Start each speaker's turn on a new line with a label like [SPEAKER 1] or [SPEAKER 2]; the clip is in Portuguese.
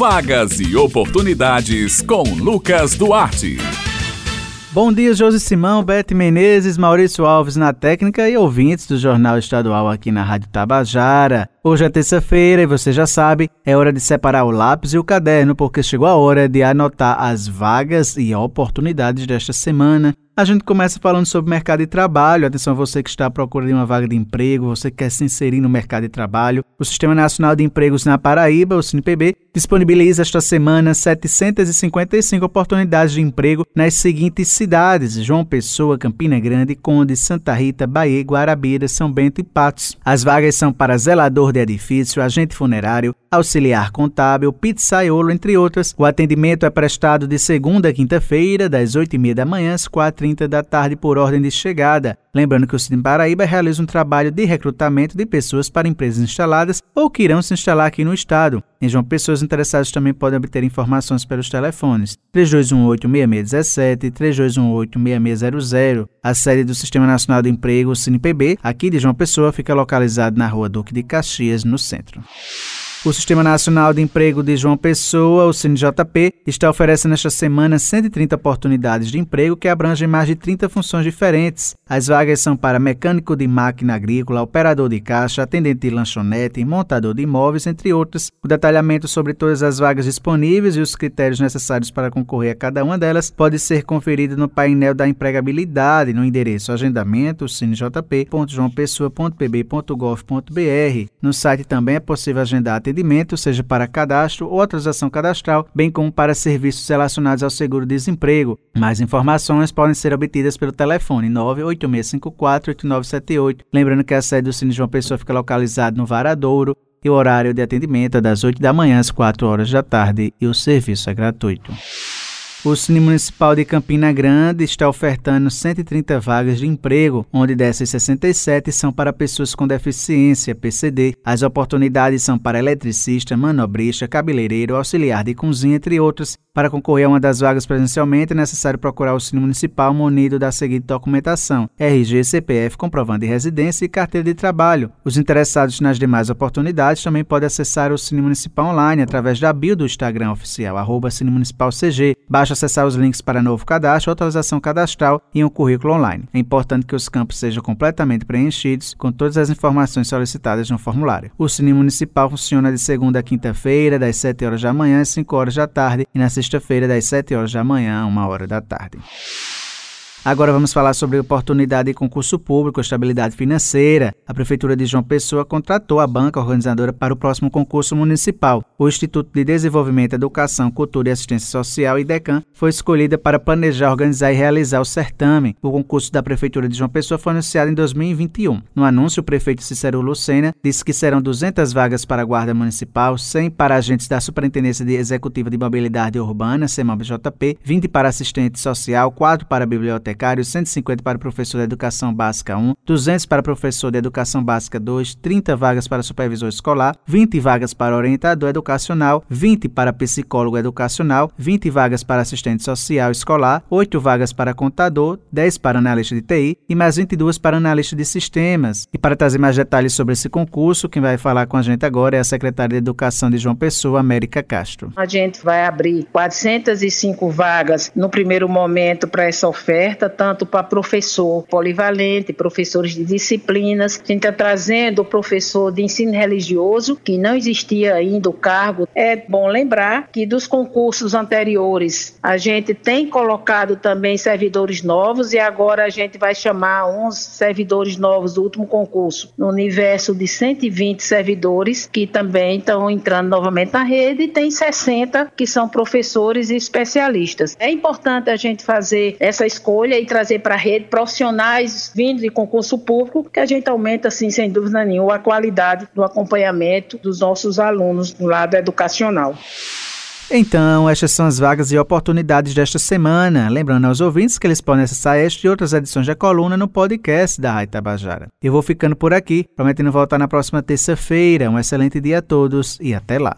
[SPEAKER 1] Vagas e oportunidades com Lucas Duarte.
[SPEAKER 2] Bom dia, Josi Simão, Bete Menezes, Maurício Alves na técnica e ouvintes do Jornal Estadual aqui na Rádio Tabajara. Hoje é terça-feira e você já sabe, é hora de separar o lápis e o caderno porque chegou a hora de anotar as vagas e oportunidades desta semana. A gente começa falando sobre mercado de trabalho. Atenção, você que está à procura de uma vaga de emprego, você que quer se inserir no mercado de trabalho. O Sistema Nacional de Empregos na Paraíba, o SINPB, disponibiliza esta semana 755 oportunidades de emprego nas seguintes cidades: João Pessoa, Campina Grande, Conde, Santa Rita, Bahia, Guarabira, São Bento e Patos. As vagas são para zelador de edifício, agente funerário, auxiliar contábil, pizzaiolo, entre outras. O atendimento é prestado de segunda a quinta-feira, das 8h30 da manhã às 4 30 da tarde por ordem de chegada. Lembrando que o Cine Paraíba realiza um trabalho de recrutamento de pessoas para empresas instaladas ou que irão se instalar aqui no estado. Em João Pessoas interessadas também podem obter informações pelos telefones 3218-6617 e 3218-6600. A sede do Sistema Nacional de Emprego, o CinePB, aqui de João Pessoa, fica localizado na rua Duque de Caxias, no centro. O Sistema Nacional de Emprego de João Pessoa, o CNJP, está oferecendo esta semana 130 oportunidades de emprego que abrangem mais de 30 funções diferentes. As vagas são para mecânico de máquina agrícola, operador de caixa, atendente de lanchonete, montador de imóveis, entre outras. O detalhamento sobre todas as vagas disponíveis e os critérios necessários para concorrer a cada uma delas pode ser conferido no painel da empregabilidade no endereço agendamento cnjp.joaopessoa.pb.gov.br. No site também é possível agendar atendimento, seja para cadastro ou atualização cadastral, bem como para serviços relacionados ao seguro-desemprego. Mais informações podem ser obtidas pelo telefone 986548978. Lembrando que a sede do Cine João Pessoa fica localizada no Varadouro e o horário de atendimento é das 8 da manhã às 4 horas da tarde e o serviço é gratuito. O Cine Municipal de Campina Grande está ofertando 130 vagas de emprego, onde dessas 67 são para pessoas com deficiência, PCD. As oportunidades são para eletricista, manobrista, cabeleireiro, auxiliar de cozinha, entre outras. Para concorrer a uma das vagas presencialmente, é necessário procurar o Cine Municipal munido da seguinte documentação: RG, CPF, comprovando de residência e carteira de trabalho. Os interessados nas demais oportunidades também podem acessar o Cine Municipal online através da bio do Instagram oficial, arroba Cine Municipal CG. Basta acessar os links para novo cadastro, atualização cadastral e um currículo online. É importante que os campos sejam completamente preenchidos com todas as informações solicitadas no formulário. O Cine Municipal funciona de segunda a quinta-feira, das 7 horas da manhã às 5 horas da tarde e na sexta-feira, das 7 horas da manhã a 1 hora da tarde. Agora vamos falar sobre oportunidade de concurso público, estabilidade financeira. A Prefeitura de João Pessoa contratou a banca organizadora para o próximo concurso municipal. O Instituto de Desenvolvimento, Educação, Cultura e Assistência Social, IDECAM, foi escolhida para planejar, organizar e realizar o certame. O concurso da Prefeitura de João Pessoa foi anunciado em 2021. No anúncio, o prefeito Cícero Lucena disse que serão 200 vagas para a Guarda Municipal, 100 para agentes da Superintendência de Executiva de Mobilidade Urbana, CEMOB-JP, 20 para assistente social, 4 para biblioteca bibliotecário, 150 para professor de educação básica 1, 200 para professor de educação básica 2, 30 vagas para supervisor escolar, 20 vagas para orientador educacional, 20 para psicólogo educacional, 20 vagas para assistente social escolar, 8 vagas para contador, 10 para analista de TI e mais 22 para analista de sistemas. E para trazer mais detalhes sobre esse concurso, quem vai falar com a gente agora é a secretária de Educação de João Pessoa, América Castro.
[SPEAKER 3] A gente vai abrir 405 vagas no primeiro momento para essa oferta tanto para professor polivalente, professores de disciplinas. A gente está trazendo o professor de ensino religioso, que não existia ainda o cargo. É bom lembrar que dos concursos anteriores a gente tem colocado também servidores novos e agora a gente vai chamar uns servidores novos do último concurso, no universo de 120 servidores que também estão entrando novamente na rede e tem 60 que são professores e especialistas. É importante a gente fazer essa escolha escolha e trazer para a rede profissionais vindo de concurso público, que a gente aumenta, assim, sem dúvida nenhuma, a qualidade do acompanhamento dos nossos alunos do lado educacional.
[SPEAKER 2] Então, estas são as vagas e oportunidades desta semana. Lembrando aos ouvintes que eles podem acessar esta e outras edições da coluna no podcast da Rádio Tabajara. Eu vou ficando por aqui, prometendo voltar na próxima terça-feira. Um excelente dia a todos e até lá.